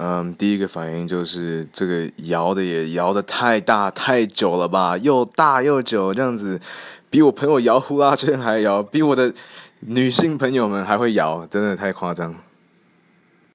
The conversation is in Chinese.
嗯第一个反应就是这个摇的也摇的太大太久了吧又大又久这样子比我朋友摇呼啦圈还摇比我的女性朋友们还会摇真的太夸张